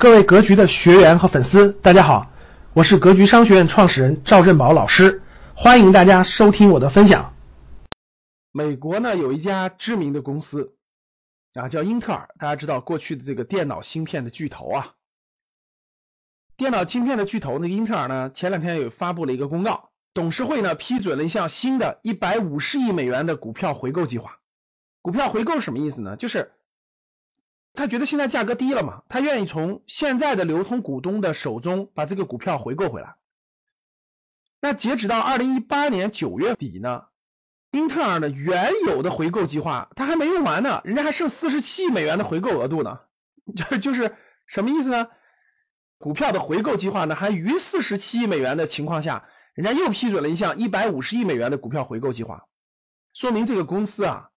各位格局的学员和粉丝，大家好，我是格局商学院创始人赵振宝老师，欢迎大家收听我的分享。美国呢有一家知名的公司啊，叫英特尔，大家知道过去的这个电脑芯片的巨头啊，电脑芯片的巨头，那个英特尔呢，前两天有发布了一个公告，董事会呢批准了一项新的一百五十亿美元的股票回购计划。股票回购什么意思呢？就是他觉得现在价格低了嘛，他愿意从现在的流通股东的手中把这个股票回购回来。那截止到二零一八年九月底呢，英特尔的原有的回购计划它还没用完呢，人家还剩四十七亿美元的回购额度呢。就就是什么意思呢？股票的回购计划呢还余四十七亿美元的情况下，人家又批准了一项一百五十亿美元的股票回购计划，说明这个公司啊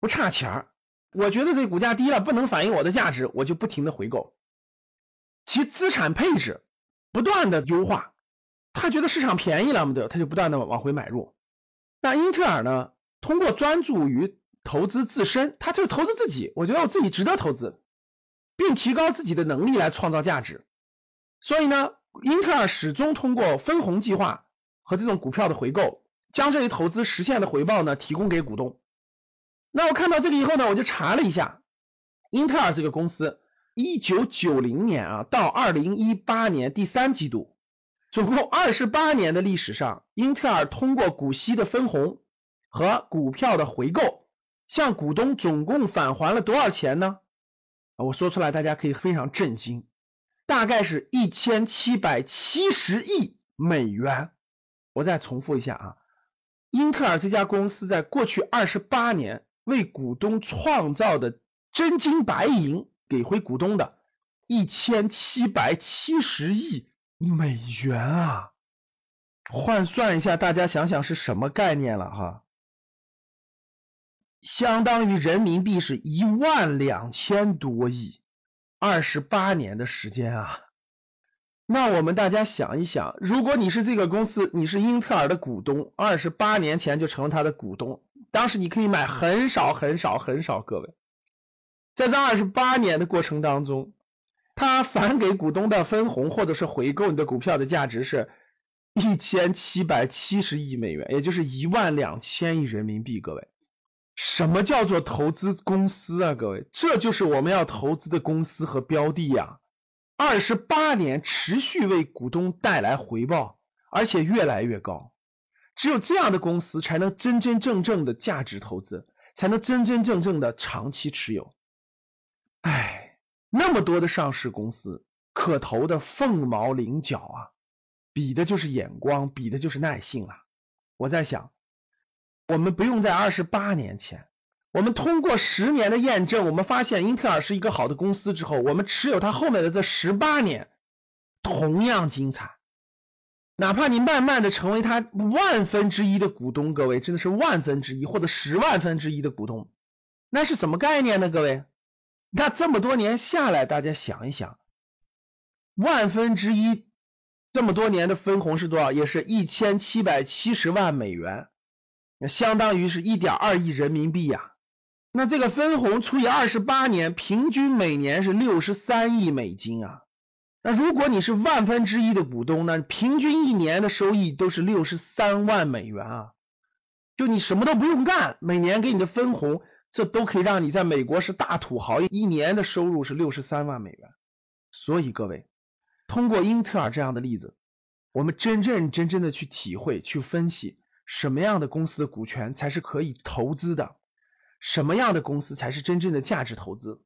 不差钱儿。我觉得这股价低了，不能反映我的价值，我就不停的回购，其资产配置不断的优化，他觉得市场便宜了嘛，对，他就不断的往回买入。那英特尔呢，通过专注于投资自身，他就投资自己，我觉得我自己值得投资，并提高自己的能力来创造价值。所以呢，英特尔始终通过分红计划和这种股票的回购，将这一投资实现的回报呢提供给股东。那我看到这个以后呢，我就查了一下，英特尔这个公司，一九九零年啊到二零一八年第三季度，总共二十八年的历史上，英特尔通过股息的分红和股票的回购，向股东总共返还了多少钱呢？我说出来大家可以非常震惊，大概是一千七百七十亿美元。我再重复一下啊，英特尔这家公司在过去二十八年。为股东创造的真金白银给回股东的一千七百七十亿美元啊！换算一下，大家想想是什么概念了哈？相当于人民币是一万两千多亿，二十八年的时间啊！那我们大家想一想，如果你是这个公司，你是英特尔的股东，二十八年前就成了他的股东。当时你可以买很少很少很少，各位，在这二十八年的过程当中，他返给股东的分红或者是回购你的股票的价值是一千七百七十亿美元，也就是一万两千亿人民币。各位，什么叫做投资公司啊？各位，这就是我们要投资的公司和标的呀！二十八年持续为股东带来回报，而且越来越高。只有这样的公司才能真真正正的价值投资，才能真真正正的长期持有。哎，那么多的上市公司可投的凤毛麟角啊，比的就是眼光，比的就是耐性啊。我在想，我们不用在二十八年前，我们通过十年的验证，我们发现英特尔是一个好的公司之后，我们持有它后面的这十八年同样精彩。哪怕你慢慢的成为他万分之一的股东，各位真的是万分之一或者十万分之一的股东，那是什么概念呢？各位，那这么多年下来，大家想一想，万分之一这么多年的分红是多少？也是一千七百七十万美元，那相当于是一点二亿人民币呀。那这个分红除以二十八年，平均每年是六十三亿美金啊。那如果你是万分之一的股东呢？平均一年的收益都是六十三万美元啊！就你什么都不用干，每年给你的分红，这都可以让你在美国是大土豪，一年的收入是六十三万美元。所以各位，通过英特尔这样的例子，我们真正真正的去体会、去分析，什么样的公司的股权才是可以投资的，什么样的公司才是真正的价值投资。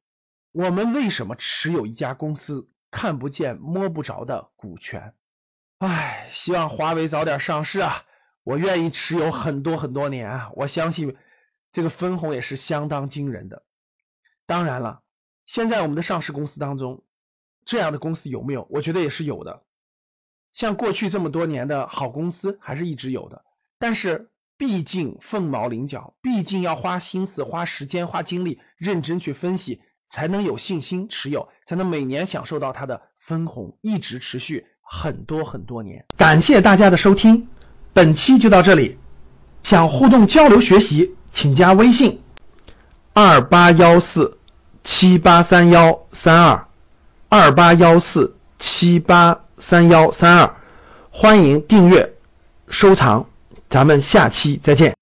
我们为什么持有一家公司？看不见摸不着的股权，唉，希望华为早点上市啊！我愿意持有很多很多年啊！我相信这个分红也是相当惊人的。当然了，现在我们的上市公司当中，这样的公司有没有？我觉得也是有的。像过去这么多年的好公司，还是一直有的。但是毕竟凤毛麟角，毕竟要花心思、花时间、花精力，认真去分析。才能有信心持有，才能每年享受到它的分红，一直持续很多很多年。感谢大家的收听，本期就到这里。想互动交流学习，请加微信：二八幺四七八三幺三二。二八幺四七八三幺三二，欢迎订阅收藏，咱们下期再见。